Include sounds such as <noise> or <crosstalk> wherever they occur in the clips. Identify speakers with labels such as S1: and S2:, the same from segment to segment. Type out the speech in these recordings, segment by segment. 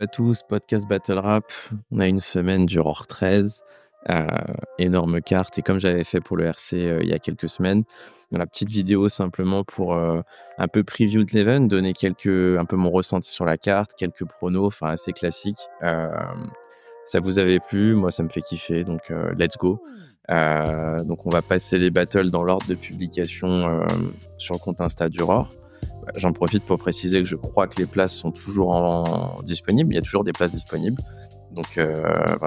S1: à tous, podcast Battle Rap. On a une semaine du ROR 13. Euh, énorme carte. Et comme j'avais fait pour le RC euh, il y a quelques semaines, dans la petite vidéo simplement pour euh, un peu preview de l'event, donner quelques, un peu mon ressenti sur la carte, quelques pronos, enfin assez classiques. ça vous avait plu, moi ça me fait kiffer, donc let's go. donc on va passer les battles dans l'ordre de publication sur le compte Insta du ROR. J'en profite pour préciser que je crois que les places sont toujours en, disponibles. Il y a toujours des places disponibles. Donc, euh,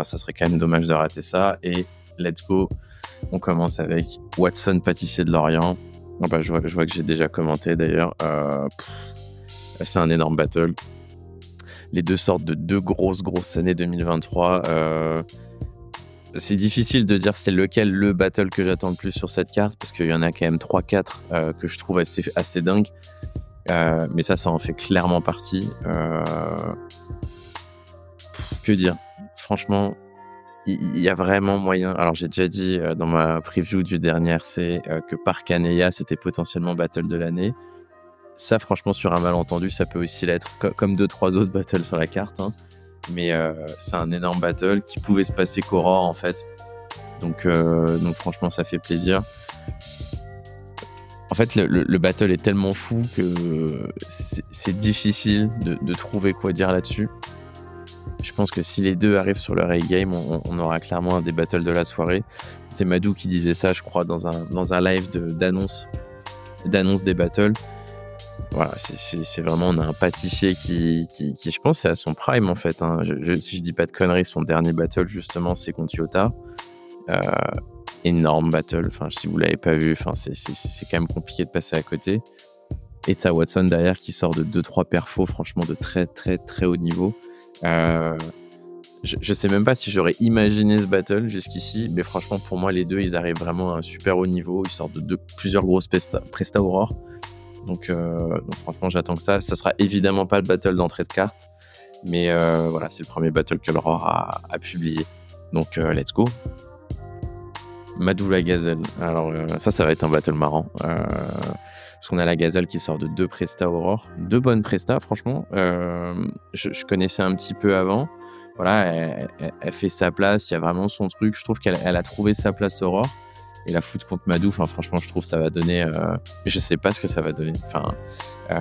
S1: ça serait quand même dommage de rater ça. Et let's go. On commence avec Watson, pâtissier de Lorient. Oh, bah, je, vois, je, vois, que j'ai déjà commenté d'ailleurs. Euh, c'est un énorme battle. Les deux sortent de deux grosses, grosses années 2023. Euh, c'est difficile de dire c'est lequel le battle que j'attends le plus sur cette carte parce qu'il y en a quand même 3-4 que je trouve assez, assez dingue. Euh, mais ça, ça en fait clairement partie. Euh, que dire? Franchement, il y, a vraiment moyen. Alors, j'ai déjà dit euh, dans ma preview du dernier RC que Parkaneya, c'était potentiellement battle de l'année. Ça, franchement, sur un malentendu, ça peut aussi l'être, comme deux, trois autres battles sur la carte. Hein. Mais c'est un énorme battle qui pouvait se passer qu'Aurore, en fait. Donc, franchement, ça fait plaisir. En fait, le, battle est tellement fou que c'est difficile de, trouver quoi dire là-dessus. Je pense que si les deux arrivent sur le Ray Game, on, aura clairement un des battles de la soirée. C'est Madou qui disait ça, je crois, dans un, dans un live d'annonce d'annonce des battles. Voilà, c'est vraiment on a un pâtissier qui, qui, je pense, c'est à son prime en fait. Hein. si je dis pas de conneries, son dernier battle justement, c'est contre Yota. Euh, énorme battle. Enfin, si vous l'avez pas vu, enfin, c'est quand même compliqué de passer à côté. Et t'as Watson derrière qui sort de 2-3 perfos, franchement, de très, très, très haut niveau. Euh, je, je, sais même pas si j'aurais imaginé ce battle jusqu'ici, mais franchement, pour moi, les deux, ils arrivent vraiment à un super haut niveau. Ils sortent de, plusieurs grosses presta, Aurore. Donc, euh, donc, franchement, j'attends que ça. Ce sera évidemment pas le battle d'entrée de carte, mais euh, voilà, c'est le premier battle que l'Aurore a, a publié. Donc, let's go. Madou la gazelle. Alors euh, ça, ça va être un battle marrant. Euh, parce qu'on a la gazelle qui sort de deux Presta Aurore. Deux bonnes Presta, franchement. Euh, je, connaissais un petit peu avant. Voilà, elle, fait sa place, il y a vraiment son truc. Je trouve qu'elle a trouvé sa place Aurore. Et la foot contre Madou, franchement, je trouve que ça va donner. Je sais pas ce que ça va donner. Enfin, <laughs>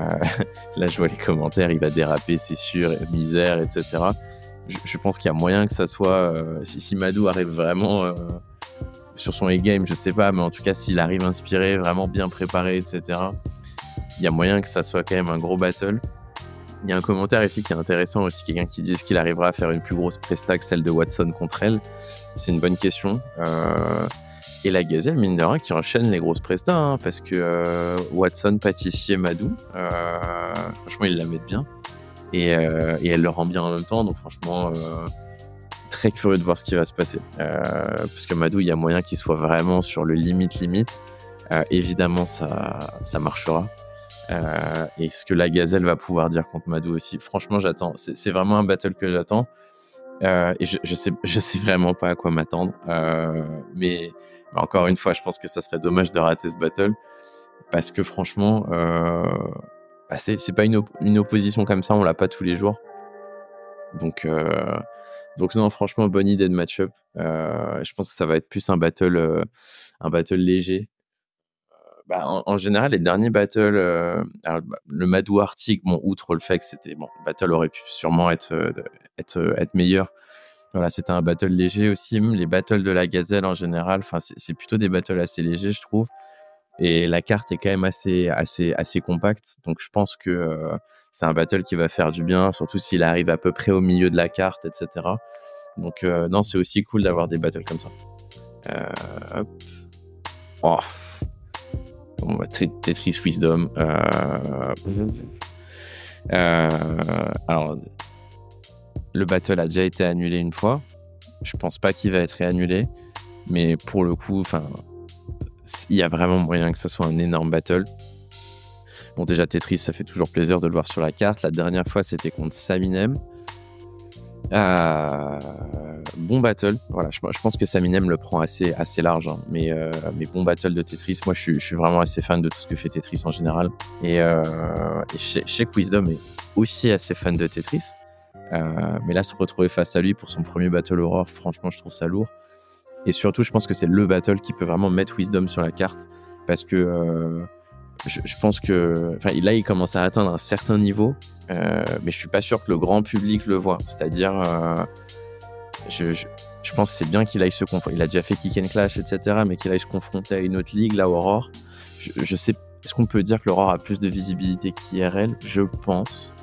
S1: là, je vois les commentaires, il va déraper, c'est sûr, misère, etc. Je, pense qu'il y a moyen que ça soit. si Madou arrive vraiment sur son e-game, je sais pas, mais en tout cas, s'il arrive inspiré, vraiment bien préparé, etc., il y a moyen que ça soit quand même un gros battle. Il y a un commentaire ici qui est intéressant aussi, quelqu'un qui dit qu'il arrivera à faire une plus grosse presta que celle de Watson contre elle? C'est une bonne question. Euh, et la gazelle, mine de rien, qui enchaîne les grosses prestas, hein, parce que euh, Watson, pâtissier, Madou, euh, franchement, ils la mettent bien. Et, et, elle le rend bien en même temps, donc franchement, très curieux de voir ce qui va se passer. Euh, parce que Madou, il y a moyen qu'il soit vraiment sur le limite limite. Euh, évidemment, ça, ça marchera. Euh, et ce que la gazelle va pouvoir dire contre Madou aussi. Franchement, j'attends. C'est vraiment un battle que j'attends. et je, je, sais, je sais vraiment pas à quoi m'attendre. mais, encore une fois, je pense que ça serait dommage de rater ce battle. Parce que franchement, bah c'est pas une, une, opposition comme ça, on l'a pas tous les jours. Donc, donc non, franchement, bonne idée de match-up. Euh, je pense que ça va être plus un battle, euh, un battle léger. Euh, bah, en, général, les derniers battles, bah, le Madou Arctic, bon, outre le fait que c'était bon, le battle aurait pu sûrement être, être, être meilleur. Voilà, c'était un battle léger aussi. Les battles de la gazelle en général, c'est plutôt des battles assez légers, je trouve. Et la carte est quand même assez, assez, assez compacte. Donc je pense que euh, c'est un battle qui va faire du bien, surtout s'il arrive à peu près au milieu de la carte, etc. Donc euh, non, c'est aussi cool d'avoir des battles comme ça. Euh, hop. Oh. Bah, Tetris Wisdom. alors, le battle a déjà été annulé une fois. Je pense pas qu'il va être réannulé. Mais pour le coup, enfin, il y a vraiment moyen que ça soit un énorme battle. Bon, déjà, Tetris, ça fait toujours plaisir de le voir sur la carte. La dernière fois, c'était contre Saminem. Euh, bon battle. Voilà, je, pense que Saminem le prend assez, assez large. Hein. Mais, euh, mais bon battle de Tetris. Moi, je, suis vraiment assez fan de tout ce que fait Tetris en général. Et, euh, et Wisdom est aussi assez fan de Tetris. mais là, se retrouver face à lui pour son premier battle Aurore, franchement, je trouve ça lourd. Et surtout, je pense que c'est le battle qui peut vraiment mettre Wisdom sur la carte parce que je, pense que enfin, là, il commence à atteindre un certain niveau, mais je suis pas sûr que le grand public le voit. C'est-à-dire, je, je, pense que c'est bien qu'il aille se confronter. Il a déjà fait Kick and Clash, etc., mais qu'il aille se confronter à une autre ligue, la Aurore. Je sais, est-ce qu'on peut dire que l'Aurore a plus de visibilité qu'IRL Je pense.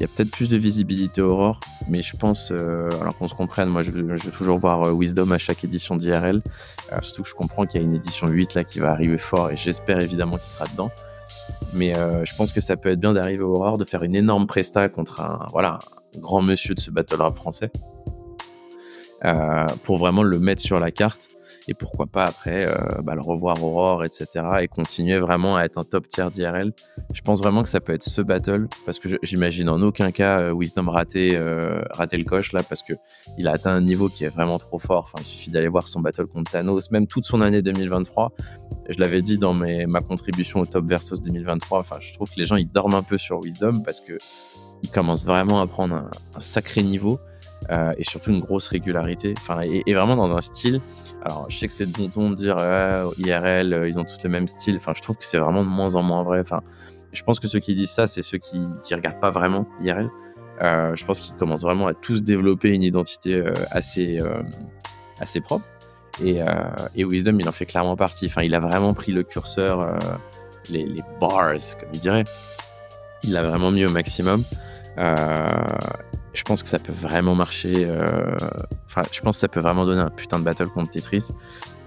S1: Il y a peut-être plus de visibilité Aurore, mais je pense, euh, alors qu'on se comprenne, moi je veux, toujours voir euh, Wisdom à chaque édition d'IRL. Euh, surtout que je comprends qu'il y a une édition 8 là qui va arriver fort et j'espère évidemment qu'il sera dedans. Mais je pense que ça peut être bien d'arriver au Aurore, de faire une énorme presta contre un, voilà, grand monsieur de ce battle rap français. pour vraiment le mettre sur la carte et pourquoi pas après euh, bah, le revoir Aurore, etc. et continuer vraiment à être un top tier d'IRL. Je pense vraiment que ça peut être ce battle parce que j'imagine en aucun cas euh, Wisdom rater, euh, le coche là parce que il a atteint un niveau qui est vraiment trop fort. Enfin, il suffit d'aller voir son battle contre Thanos, même toute son année 2023. Je l'avais dit dans ma contribution au Top Versus 2023. Enfin, je trouve que les gens ils dorment un peu sur Wisdom parce que il commence vraiment à prendre un, sacré niveau. Et surtout une grosse régularité. Enfin, et, vraiment dans un style alors, je sais que c'est de bon ton de dire IRL, euh, ils ont tous le même style. Enfin, je trouve que c'est vraiment de moins en moins vrai. Enfin, je pense que ceux qui disent ça, c'est ceux qui, qui regardent pas vraiment IRL. Euh, je pense qu'ils commencent vraiment à tous développer une identité euh, assez, assez propre. Et, Wisdom, il en fait clairement partie. Enfin, il a vraiment pris le curseur, les, les, bars, comme il dirait. Il l'a vraiment mis au maximum je pense que ça peut vraiment marcher. Euh, enfin, je pense que ça peut vraiment donner un putain de battle contre Tetris.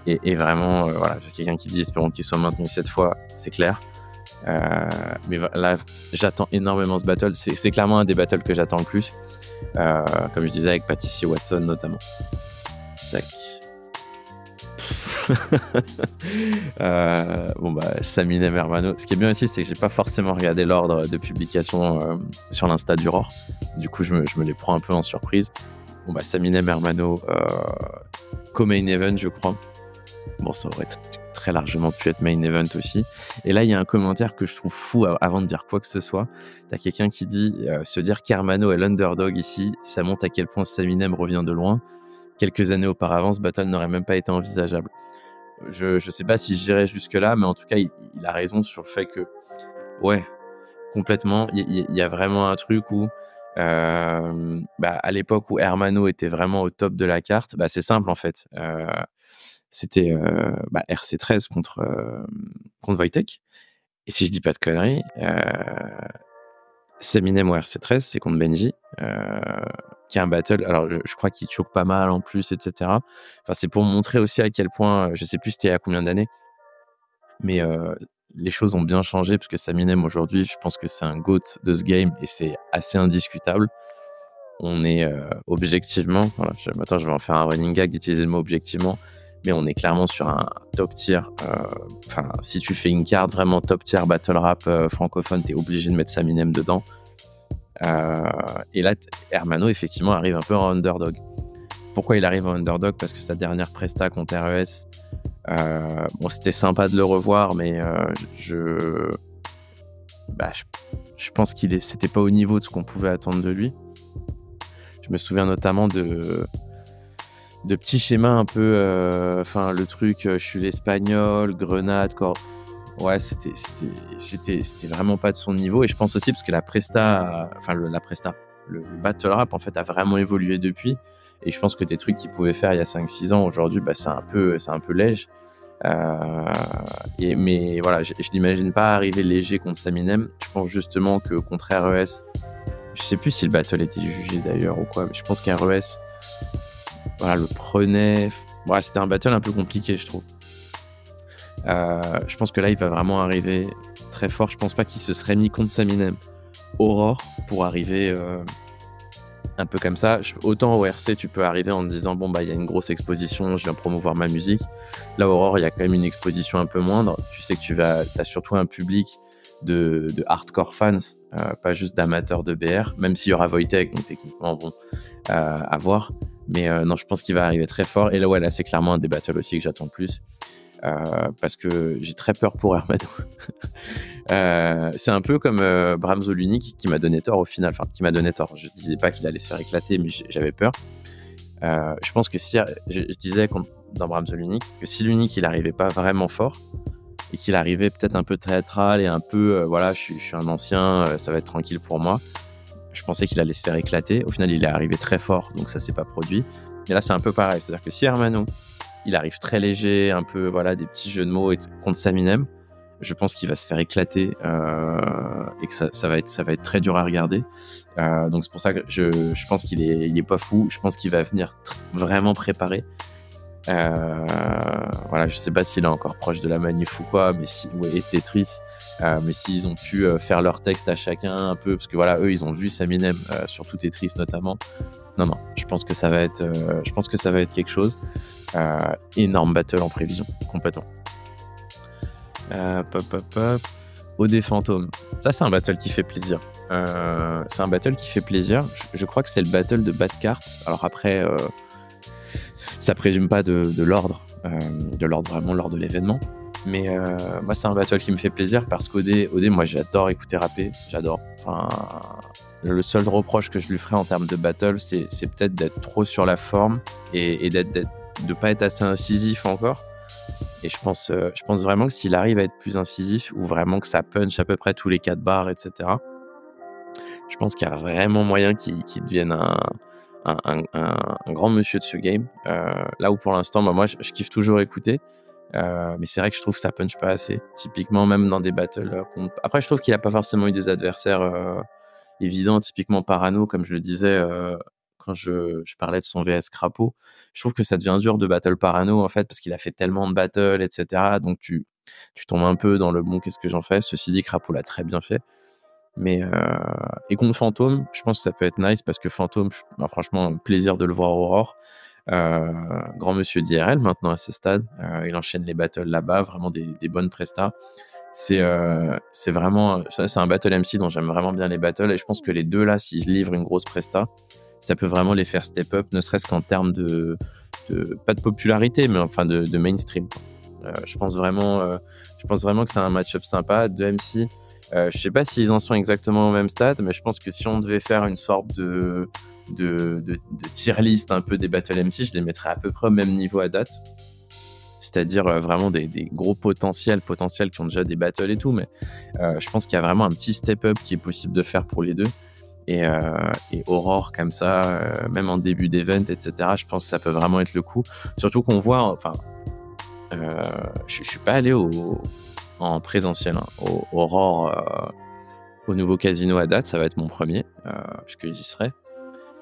S1: Et, vraiment, euh, voilà, quelqu'un qui dit espérons qu'il soit maintenu cette fois, c'est clair. Euh, mais là, j'attends énormément ce battle. C'est clairement un des battles que j'attends le plus. comme je disais avec Patricia Watson notamment. Tac. <laughs> Euh, bon bah Saminem Hermano. Ce qui est bien aussi, c'est que j'ai pas forcément regardé l'ordre de publication euh, sur l'insta du Roar. Du coup, je me, les prends un peu en surprise. Bon bah Saminem Hermano, euh, co-main event, je crois. Bon, ça aurait très largement pu être main event aussi. Et là, il y a un commentaire que je trouve fou avant de dire quoi que ce soit. T'as quelqu'un qui dit se dire qu'Hermano est l'underdog ici, ça montre à quel point Saminem revient de loin quelques années auparavant, ce battle n'aurait même pas été envisageable. Je ne sais pas si j'irai jusque-là, mais en tout cas, il, a raison sur le fait que, ouais, complètement, il, y a vraiment un truc où, euh, bah, à l'époque où Hermano était vraiment au top de la carte, bah, c'est simple en fait. Euh, c'était euh, bah, RC13 contre, contre Wojtek. Et si je dis pas de conneries, Seminem ou RC13, c'est contre Benji, un battle. Alors, je, crois qu'il choque pas mal en plus, etc. Enfin, c'est pour montrer aussi à quel point, je sais plus c'était à combien d'années, mais euh, les choses ont bien changé parce que Saminem aujourd'hui, je pense que c'est un GOAT de ce game et c'est assez indiscutable. On est euh, objectivement, voilà, je, maintenant je vais en faire un running gag d'utiliser le mot objectivement, mais on est clairement sur un top tier. Enfin, si tu fais une carte vraiment top tier battle rap francophone, t'es obligé de mettre Saminem dedans. Euh, et là, Hermano, effectivement, arrive un peu en underdog. Pourquoi il arrive en underdog? Parce que sa dernière presta contre RES, euh, bon, c'était sympa de le revoir, mais euh, je, bah, je, pense qu'il c'était pas au niveau de ce qu'on pouvait attendre de lui. Je me souviens notamment de, de petits schémas un peu, enfin le truc, je suis l'espagnol, grenade, corps ouais, c'était, c'était, c'était, vraiment pas de son niveau. Et je pense aussi parce que la presta, enfin, la presta, le, battle rap, en fait, a vraiment évolué depuis. Et je pense que des trucs qu'il pouvait faire il y a 5-6 ans, aujourd'hui, bah, c'est un peu, c'est un peu léger. Euh, et, mais voilà, je, n'imagine pas arriver léger contre Saminem. Je pense justement que contre RES, je sais plus si le battle était jugé d'ailleurs ou quoi, mais je pense qu'RES, voilà, le prenait. Voilà, c'était un battle un peu compliqué, je trouve. Euh, je pense que là, il va vraiment arriver très fort. Je pense pas qu'il se serait mis contre Saminem Aurore pour arriver euh, un peu comme ça. Autant au RC, tu peux arriver en te disant bon, bah, il y a une grosse exposition, je viens promouvoir ma musique. Là, Aurore, il y a quand même une exposition un peu moindre. Tu sais que tu vas, as surtout un public de, hardcore fans, euh, pas juste d'amateurs de BR, même s'il y aura Voitech, donc techniquement, bon, à voir. Mais non, je pense qu'il va arriver très fort. Et là, ouais, là, c'est clairement un des aussi que j'attends plus. Parce que j'ai très peur pour Hermano. <laughs> c'est un peu comme Bram Zoluni qui, m'a donné tort au final, enfin qui m'a donné tort. Je disais pas qu'il allait se faire éclater, mais j'avais peur. je pense que si je, disais dans Bram Zolunic que si l'unique il arrivait pas vraiment fort, et qu'il arrivait peut-être un peu théâtral et un peu, euh, voilà, je, suis un ancien, euh, ça va être tranquille pour moi. Je pensais qu'il allait se faire éclater. Au final, il est arrivé très fort, donc ça s'est pas produit. Et là, c'est un peu pareil. C'est-à-dire que si Hermano, il arrive très léger, un peu, voilà, des petits jeux de mots contre Saminem, je pense qu'il va se faire éclater euh, et que ça, va être, très dur à regarder. donc c'est pour ça que je, pense qu'il est, il est pas fou. Je pense qu'il va venir vraiment préparé. Euh, voilà, je sais pas s'il est encore proche de la manif ou quoi, mais si, ouais, et Tetris, euh, mais s'ils ont pu euh, faire leur texte à chacun un peu, parce que voilà, eux, ils ont vu Saminem, surtout Tetris notamment. Non, non, je pense que ça va être, je pense que ça va être quelque chose. Énorme battle en prévision, complètement. pop, pop, pop. OD Fantôme. Ça, c'est un battle qui fait plaisir. c'est un battle qui fait plaisir. Je, crois que c'est le battle de Bad Cart. Alors après, ça présume pas de, l'ordre, euh, de l'ordre vraiment lors de l'événement. Mais euh, moi, c'est un battle qui me fait plaisir parce qu'OD, OD, moi, j'adore écouter rapper, j'adore. Enfin, le seul reproche que je lui ferais en termes de battle, c'est, peut-être d'être trop sur la forme et, d'être, de pas être assez incisif encore. Et je pense, euh, je pense vraiment que s'il arrive à être plus incisif ou vraiment que ça punch à peu près tous les 4 bars, etc., je pense qu'il y a vraiment moyen qu'il, devienne un, un, grand monsieur de ce game. Euh, là où pour l'instant, bah, moi, je, kiffe toujours écouter. Euh, mais c'est vrai que je trouve que ça punch pas assez. Typiquement, même dans des battles. Après, je trouve qu'il a pas forcément eu des adversaires évidents. Typiquement, Parano, comme je le disais quand je, parlais de son VS Crapaud. Je trouve que ça devient dur de battle Parano, en fait, parce qu'il a fait tellement de battles, etc. Donc, tu, tombes un peu dans le bon, qu'est-ce que j'en fais? Ceci dit, Crapaud l'a très bien fait. Mais euh, et contre Fantôme, je pense que ça peut être nice parce que Fantôme, bah, franchement, plaisir de le voir Aurore. Euh, grand monsieur d'IRL maintenant à ce stade. Euh, il enchaîne les battles là-bas, vraiment des, bonnes prestats. C'est vraiment c'est un battle MC dont j'aime vraiment bien les battles et je pense que les deux là, s'ils livrent une grosse presta, ça peut vraiment les faire step up, ne serait-ce qu'en termes de, de, pas de popularité, mais enfin de, de mainstream. Euh, je pense vraiment je pense vraiment que c'est un match-up sympa. Deux MC euh, je sais pas s'ils en sont exactement au même stade, mais je pense que si on devait faire une sorte de, de, de, tier list un peu des Battle MC, je les mettrais à peu près au même niveau à date. C'est-à-dire euh, vraiment des, gros potentiels, potentiels qui ont déjà des battles et tout, mais euh, je pense qu'il y a vraiment un petit step-up qui est possible de faire pour les deux. Et, et Aurore comme ça, même en début d'event, etc., je pense que ça peut vraiment être le coup. Surtout qu'on voit, enfin, je, je suis pas allé au, en présentiel, hein, au Aurore, euh, au nouveau casino à date. Ça va être mon premier, euh, puisque j'y serai.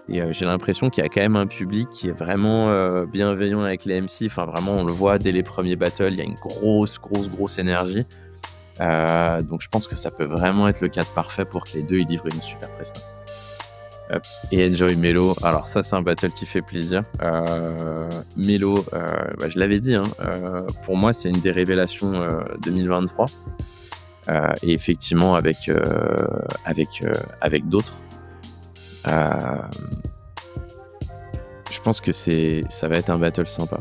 S1: Et euh, j'ai l'impression qu'il y a quand même un public qui est vraiment bienveillant avec les MC. Enfin, vraiment, on le voit dès les premiers battles. Il y a une grosse, grosse, grosse énergie. Donc, je pense que ça peut vraiment être le cadre parfait pour que les deux ils livrent une super prestation. Et Enjoy Melo. Alors ça, c'est un battle qui fait plaisir. Euh, Melo, euh, bah, je l'avais dit, hein, euh, pour moi, c'est une des révélations 2023. et effectivement, avec, avec, avec d'autres. Je pense que c'est, ça va être un battle sympa.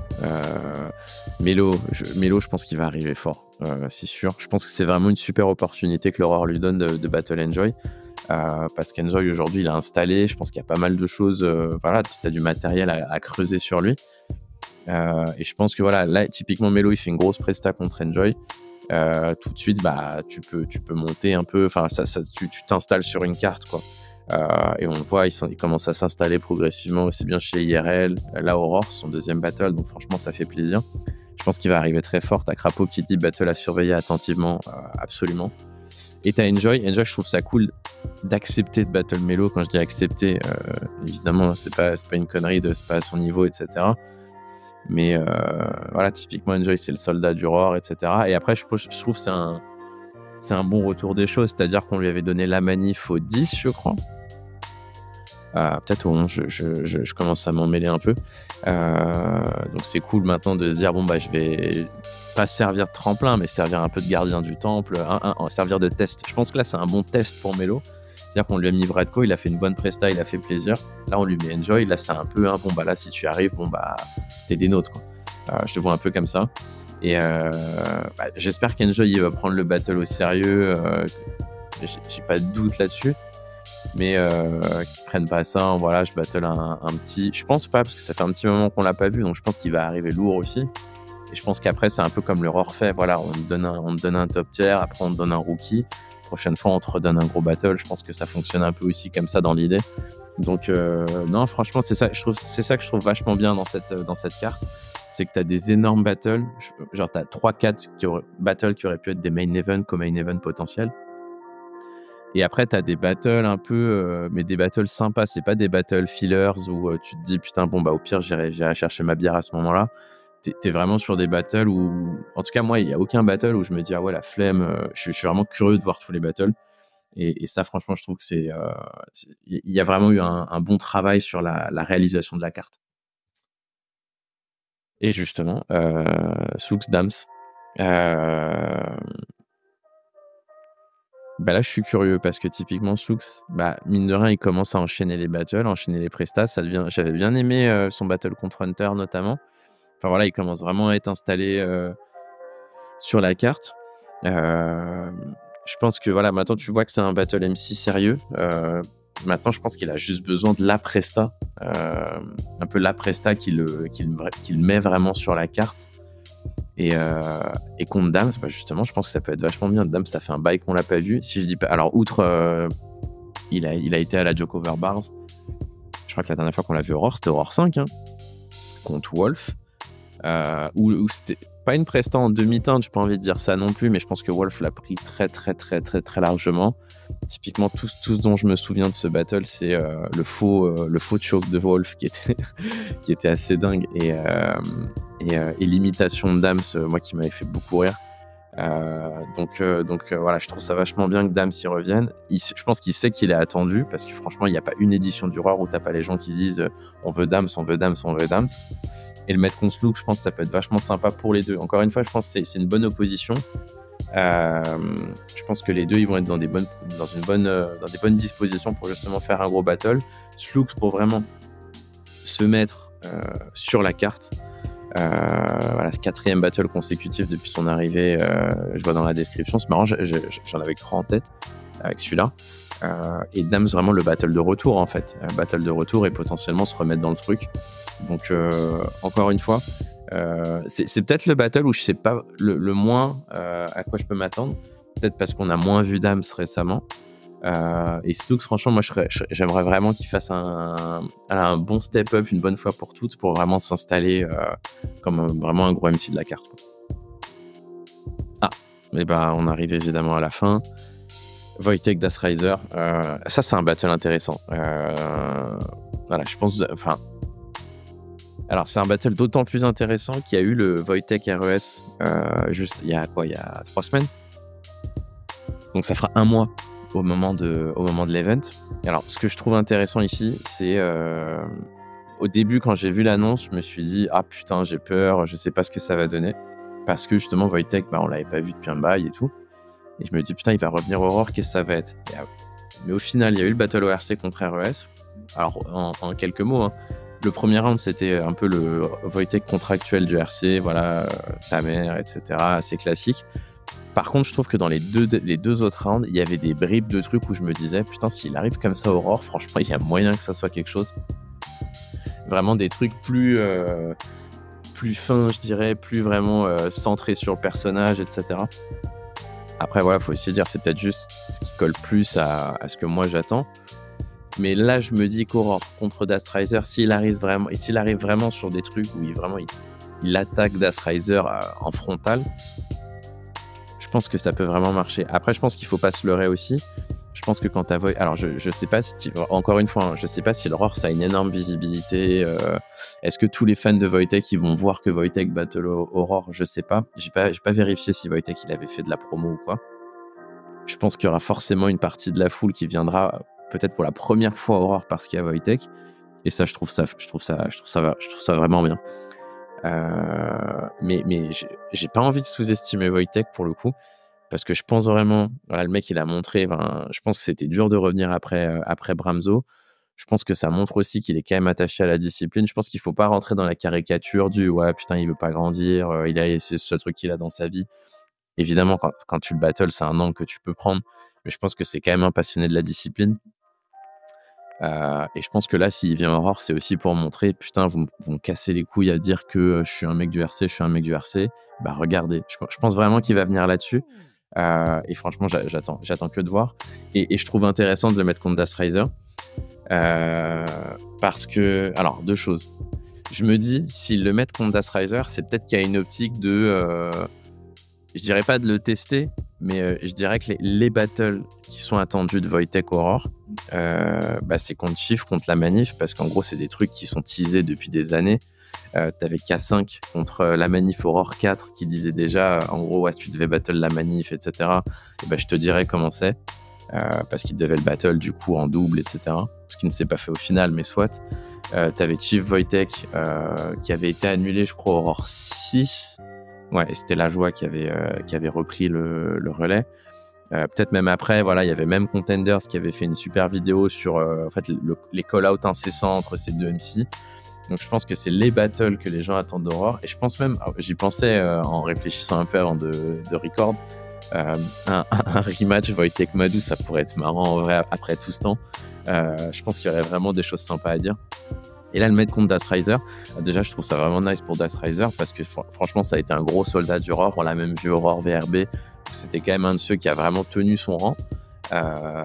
S1: Melo, je, je pense qu'il va arriver fort, c'est sûr. Je pense que c'est vraiment une super opportunité que l'horreur lui donne de, Battle Enjoy. Euh, parce qu'Enjoy aujourd'hui il a installé, je pense qu'il y a pas mal de choses, euh, voilà, tu as du matériel à, creuser sur lui. Euh, et je pense que voilà, là typiquement Melo il fait une grosse presta contre Enjoy. tout de suite, bah, tu peux, tu peux monter un peu, enfin, ça, tu t'installes sur une carte, quoi. Et on le voit, il, commence à s'installer progressivement aussi bien chez IRL, la Aurore, son deuxième battle, donc franchement, ça fait plaisir. Je pense qu'il va arriver très fort. T'as Crapaud qui dit battle à surveiller attentivement, absolument. Et t'as Enjoy. Enjoy, je trouve ça cool d'accepter de battle Melo. Quand je dis accepter, euh, évidemment, c'est pas, pas une connerie c'est pas à son niveau, etc. Mais euh, voilà, typiquement, Enjoy, c'est le soldat du roar, etc. Et après, je, je trouve que c'est un, c'est un bon retour des choses. C'est-à-dire qu'on lui avait donné la manif au 10, je crois. Ah, peut-être au 11, je, commence à m'en mêler un peu. Euh, donc c'est cool maintenant de se dire bon bah je vais pas servir de tremplin, mais servir un peu de gardien du temple, servir de test. Je pense que là c'est un bon test pour Melo. C'est-à-dire qu'on lui a mis Vredko, il a fait une bonne presta, il a fait plaisir. Là on lui met Enjoy, là c'est un peu un bon bah là si tu arrives, bon bah t'es des nôtres. Euh, je te vois un peu comme ça. Et bah, j'espère qu'Enjoy va prendre le battle au sérieux. J'ai pas de doute là-dessus mais euh, qui prennent pas ça. Voilà, je battle un, petit. Je pense pas parce que ça fait un petit moment qu'on l'a pas vu, donc je pense qu'il va arriver lourd aussi. Et je pense qu'après c'est un peu comme le fait. Voilà, on te donne un, donne un top tier, après on te donne un rookie. Prochaine fois on te redonne un gros battle. Je pense que ça fonctionne un peu aussi comme ça dans l'idée. Donc euh, non, franchement c'est ça. Je trouve c'est ça que je trouve vachement bien dans cette dans cette carte. C'est que tu as des énormes battles, genre tu as 3-4 qui battles qui auraient pu être des main events comme main event potentiels et après, tu as des battles un peu, euh, mais des battles sympas. C'est pas des battles fillers où euh, tu te dis, putain, bon, bah, au pire, j'irai chercher ma bière à ce moment-là. Tu es, vraiment sur des battles où, en tout cas, moi, il n'y a aucun battle où je me dis, ah ouais, la flemme. Euh, je, suis vraiment curieux de voir tous les battles. Et, ça, franchement, je trouve que c'est. Il y a vraiment eu un, bon travail sur la, la, réalisation de la carte. Et justement, Soux Dams. Bah là, je suis curieux parce que typiquement, Soux, bah, mine de rien, il commence à enchaîner les battles, enchaîner les devient... J'avais bien aimé euh, son battle contre Hunter notamment. Enfin voilà, il commence vraiment à être installé euh, sur la carte. Euh, je pense que voilà, maintenant tu vois que c'est un battle MC sérieux. maintenant, je pense qu'il a juste besoin de la presta, un peu la presta qui le met vraiment sur la carte. Et, euh, et contre Dams, bah justement, je pense que ça peut être vachement bien. Dams, ça fait un bail qu'on l'a pas vu. Si je dis pas. Alors, outre, euh, il, a, il a été à la Joke Over Bars. Je crois que la dernière fois qu'on l'a vu Aurore, c'était Aurore 5, hein, contre Wolf. Euh, où, c'était pas une presta en demi-teinte, j'ai pas envie de dire ça non plus, mais je pense que Wolf l'a pris très, très, très, très, très largement. Typiquement, tout, ce dont je me souviens de ce battle, c'est euh, le faux, euh, le faux choke de Wolf qui était, <laughs> assez dingue et, euh, et, l'imitation de Dams, moi qui m'avait fait beaucoup rire. Donc, voilà, je trouve ça vachement bien que Dams y revienne. je pense qu'il sait qu'il est attendu parce que franchement, il n'y a pas une édition du Roar où t'as pas les gens qui disent on veut Dams, on veut Dams, on veut Dams. Et le mettre contre Slook, je pense que ça peut être vachement sympa pour les deux. Encore une fois, je pense que c'est une bonne opposition. Je pense que les deux, ils vont être dans des bonnes, dans une bonne, dans des bonnes dispositions pour justement faire un gros battle. Slooks pour vraiment se mettre sur la carte. Euh, voilà, quatrième battle consécutif depuis son arrivée. Euh, je vois dans la description. C'est marrant, j'en avais trois en tête avec celui-là. Euh, et Dams vraiment le battle de retour en fait, battle de retour et potentiellement se remettre dans le truc. Donc encore une fois, c'est peut-être le battle où je sais pas le, moins à quoi je peux m'attendre. Peut-être parce qu'on a moins vu Dams récemment. Euh, et Stooks, franchement, moi, j'aimerais vraiment qu'il fasse un, bon step-up une bonne fois pour toutes pour vraiment s'installer euh, comme vraiment un gros MC de la carte. Ah, mais bah, on arrive évidemment à la fin. Wojtek Das Riser, euh, ça, c'est un battle intéressant. voilà, je pense. Enfin. Alors, c'est un battle d'autant plus intéressant qu'il y a eu le Wojtek RES juste il y a quoi Il y a trois semaines. Donc, ça fera un mois au moment de, au de l'event. Alors, ce que je trouve intéressant ici, c'est euh, au début, quand j'ai vu l'annonce, je me suis dit Ah putain, j'ai peur, je sais pas ce que ça va donner. Parce que justement, Wojtek, bah, on l'avait pas vu depuis un bail et tout. Et je me dis Putain, il va revenir Aurore, qu'est-ce que ça va être? Mais au final, il y a eu le Battle ORC contre RES. Alors, en, quelques mots, hein. Le premier round, c'était un peu le Wojtek contractuel du RC, voilà, ta mère, etc., assez classique. Par contre, je trouve que dans les deux, autres rounds, il y avait des bribes de trucs où je me disais, putain, s'il arrive comme ça, Aurore, franchement, il y a moyen que ça soit quelque chose. Vraiment des trucs plus, euh, fins, je dirais, plus vraiment euh, centrés sur le personnage, etc. Après, voilà, faut aussi dire, c'est peut-être juste ce qui colle plus à, ce que moi j'attends. Mais là, je me dis qu'Aurore contre Dastriser, s'il arrive vraiment, s'il arrive vraiment sur des trucs où il vraiment il, attaque Dastriser euh, en frontal, je pense que ça peut vraiment marcher. Après, je pense qu'il faut pas se leurrer aussi. Je pense que quand tu as alors je, je sais pas si, encore une fois, hein, je sais pas si l'Aurore ça a une énorme visibilité. Euh, est-ce que tous les fans de Wojtek ils vont voir que Wojtek battle Aurore? Je sais pas. J'ai pas, pas vérifié si Wojtek il avait fait de la promo ou quoi. Je pense qu'il y aura forcément une partie de la foule qui viendra peut-être pour la première fois Aurore parce qu'il y a Wojtek. Et ça, je trouve ça, je trouve ça, je trouve ça, je trouve ça vraiment bien. Euh, mais mais j'ai pas envie de sous-estimer Wojtek pour le coup, parce que je pense vraiment, le mec il a montré, je pense que c'était dur de revenir après, euh, après Bramzo. Je pense que ça montre aussi qu'il est quand même attaché à la discipline. Je pense qu'il faut pas rentrer dans la caricature du ouais putain il veut pas grandir, euh, il a c'est ce truc qu'il a dans sa vie. Évidemment quand, quand tu le battles c'est un angle que tu peux prendre, mais je pense que c'est quand même un passionné de la discipline. Euh, et je pense que là, s'il vient Aurore, c'est aussi pour montrer, putain, vous, vous me cassez les couilles à dire que euh, je suis un mec du RC, je suis un mec du RC. Bah regardez, je, pense vraiment qu'il va venir là-dessus. Euh, et franchement, j'attends, j'attends que de voir. Et, je trouve intéressant de le mettre contre Das Riser. parce que, alors, deux choses. Je me dis, s'il le met contre Das Riser, c'est peut-être qu'il y a une optique de je dirais pas de le tester, mais euh, je dirais que les, battles qui sont attendus de Wojtek Aurore, euh, bah, c'est contre Chief, contre la manif, parce qu'en gros, c'est des trucs qui sont teasés depuis des années. Euh, T'avais K5 contre la manif Aurore 4 qui disait déjà, en gros, ouais, tu devais battle la manif, etc. Et bah, je te dirais comment c'est, parce qu'il devait le battle du coup en double, etc. Ce qui ne s'est pas fait au final, mais soit. T'avais Chief Wojtek qui avait été annulé, je crois, Aurore 6 Ouais, c'était la joie qui avait, euh, qui avait repris le, le relais. Euh, peut-être même après, voilà, il y avait même Contenders qui avait fait une super vidéo sur euh, en fait, les call-outs incessants entre ces deux MC. Donc je pense que c'est les battles que les gens attendent d'Aurore. Et je pense même, j'y pensais en réfléchissant un peu avant de, de record, un, <laughs> un, rematch Wojtek Madou, ça pourrait être marrant en vrai après tout ce temps. je pense qu'il y aurait vraiment des choses sympas à dire. Et là, le mettre contre Das Riser, euh, déjà, je trouve ça vraiment nice pour Das Riser parce que franchement, ça a été un gros soldat du Aurore. On l'a même vu Aurore VRB. C'était quand même un de ceux qui a vraiment tenu son rang. Euh,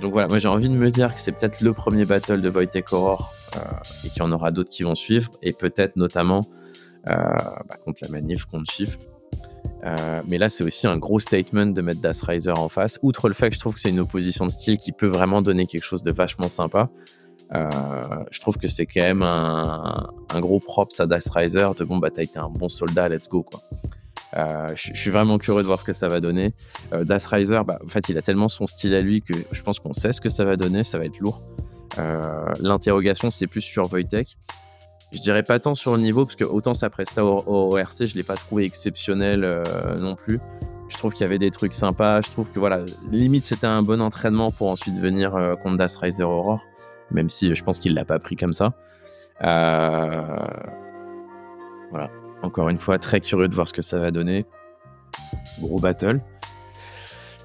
S1: donc voilà, moi j'ai envie de me dire que c'est peut-être le premier battle de Wojtek Aurore euh, et qu'il y en aura d'autres qui vont suivre. Et peut-être notamment bah, contre la manif, contre Chief. mais là, c'est aussi un gros statement de mettre Das Riser en face. Outre le fait que je trouve que c'est une opposition de style qui peut vraiment donner quelque chose de vachement sympa. Euh, je trouve que c'est quand même un, gros props à Das Riser de bon, bah, t'as été un bon soldat, let's go, quoi. Euh, je, suis vraiment curieux de voir ce que ça va donner. Euh, Riser, bah, en fait, il a tellement son style à lui que je pense qu'on sait ce que ça va donner, ça va être lourd. L'interrogation, c'est plus sur Wojtek. Je dirais pas tant sur le niveau, parce que autant sa presta au, RC, je l'ai pas trouvé exceptionnel non plus. Je trouve qu'il y avait des trucs sympas. Je trouve que voilà, limite c'était un bon entraînement pour ensuite venir contre Das Riser Aurore même si je pense qu'il l'a pas pris comme ça. Euh, voilà. Encore une fois, très curieux de voir ce que ça va donner. Gros battle.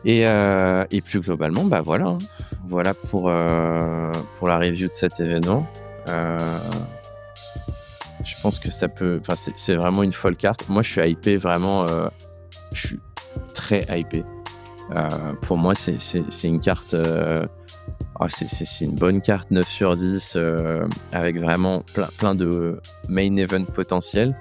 S1: Et, euh, plus globalement, bah voilà. Hein. Voilà pour, euh, pour la review de cet événement. je pense que ça peut. C'est vraiment une folle carte. Moi, je suis hypé vraiment. je suis très hypé. pour moi, c'est une carte ah, c'est une bonne carte 9 sur 10 euh, avec vraiment plein, de main event potentiel.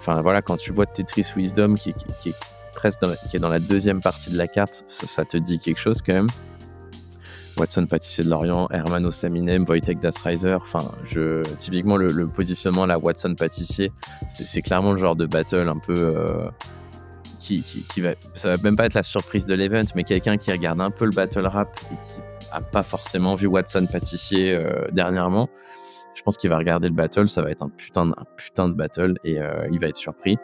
S1: Enfin voilà, quand tu vois Tetris Wisdom qui, est presque dans, qui est dans la deuxième partie de la carte, ça, te dit quelque chose quand même. Watson Pâtissier de Lorient, Hermano Saminem, Wojtek Dasreiser. Enfin, typiquement, le, positionnement là, Watson Pâtissier, c'est clairement le genre de battle un peu. Euh, qui, va, ça va même pas être la surprise de l'event, mais quelqu'un qui regarde un peu le battle rap et qui pas forcément vu Watson pâtissier euh, dernièrement, je pense qu'il va regarder le battle, ça va être un putain de, battle et euh, il va être surpris.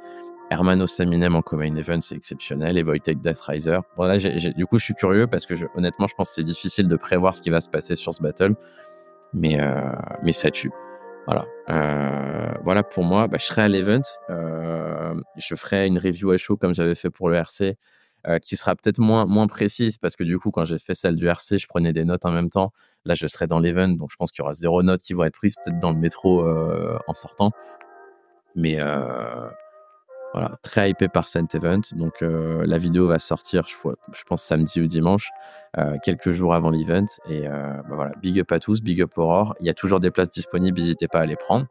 S1: Hermano Saminem en Common Event, c'est exceptionnel. Et Wojtek Riser. Bon, là, du coup, je suis curieux parce que honnêtement, je pense que c'est difficile de prévoir ce qui va se passer sur ce battle. Mais, euh, mais ça tue. Voilà. voilà pour moi. Bah, je serai à l'event. je ferai une review à chaud comme j'avais fait pour le RC euh, qui sera peut-être moins, moins précise parce que du coup, quand j'ai fait celle du RC, je prenais des notes en même temps. Là, je serai dans l'event, donc je pense qu'il y aura zéro note qui vont être prises, peut-être dans le métro euh, en sortant. Mais euh, voilà, très hypé par cet event. Donc la vidéo va sortir, je, pense, samedi ou dimanche, quelques jours avant l'event. Et bah voilà, big up à tous, big up Aurore. Il y a toujours des places disponibles, n'hésitez pas à les prendre.